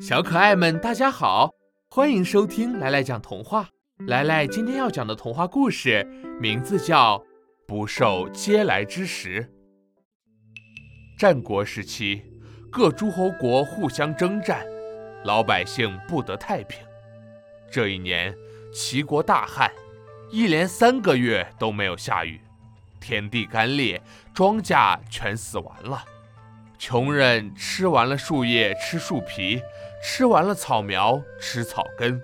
小可爱们，大家好，欢迎收听来来讲童话。来来今天要讲的童话故事名字叫《不受嗟来之食》。战国时期，各诸侯国互相征战，老百姓不得太平。这一年，齐国大旱，一连三个月都没有下雨，天地干裂，庄稼全死完了。穷人吃完了树叶，吃树皮。吃完了草苗，吃草根，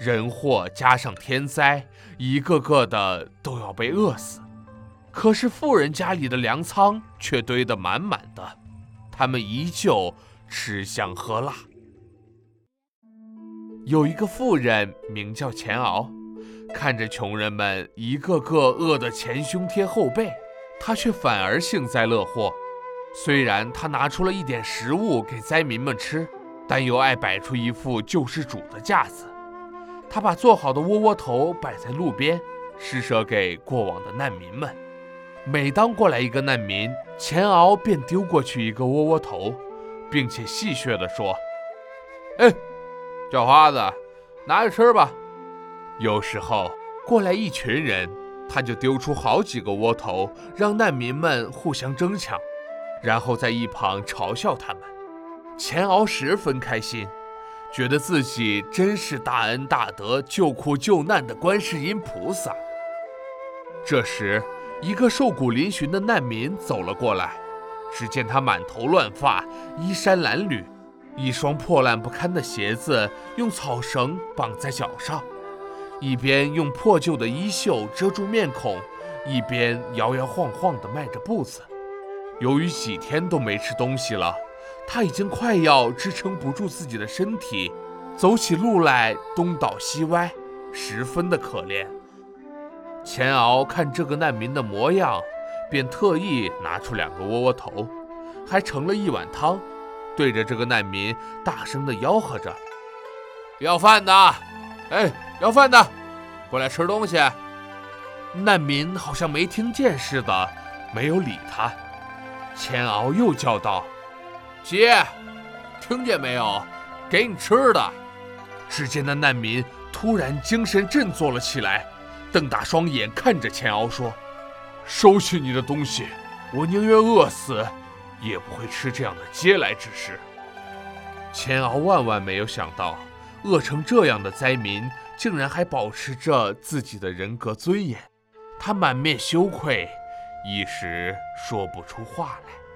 人祸加上天灾，一个个的都要被饿死。可是富人家里的粮仓却堆得满满的，他们依旧吃香喝辣。有一个富人名叫钱敖，看着穷人们一个个饿得前胸贴后背，他却反而幸灾乐祸。虽然他拿出了一点食物给灾民们吃。但又爱摆出一副救世主的架子，他把做好的窝窝头摆在路边，施舍给过往的难民们。每当过来一个难民，钱敖便丢过去一个窝窝头，并且戏谑地说：“哎，叫花子，拿着吃吧。”有时候过来一群人，他就丢出好几个窝头，让难民们互相争抢，然后在一旁嘲笑他们。钱敖十分开心，觉得自己真是大恩大德、救苦救难的观世音菩萨。这时，一个瘦骨嶙峋的难民走了过来，只见他满头乱发，衣衫褴褛，一双破烂不堪的鞋子用草绳绑在脚上，一边用破旧的衣袖遮住面孔，一边摇摇晃晃地迈着步子。由于几天都没吃东西了。他已经快要支撑不住自己的身体，走起路来东倒西歪，十分的可怜。钱敖看这个难民的模样，便特意拿出两个窝窝头，还盛了一碗汤，对着这个难民大声地吆喝着：“要饭的，哎，要饭的，过来吃东西。”难民好像没听见似的，没有理他。钱敖又叫道。姐，听见没有？给你吃的。只见那难民突然精神振作了起来，瞪大双眼看着钱敖说：“收起你的东西，我宁愿饿死，也不会吃这样的嗟来之食。”钱敖万万没有想到，饿成这样的灾民竟然还保持着自己的人格尊严，他满面羞愧，一时说不出话来。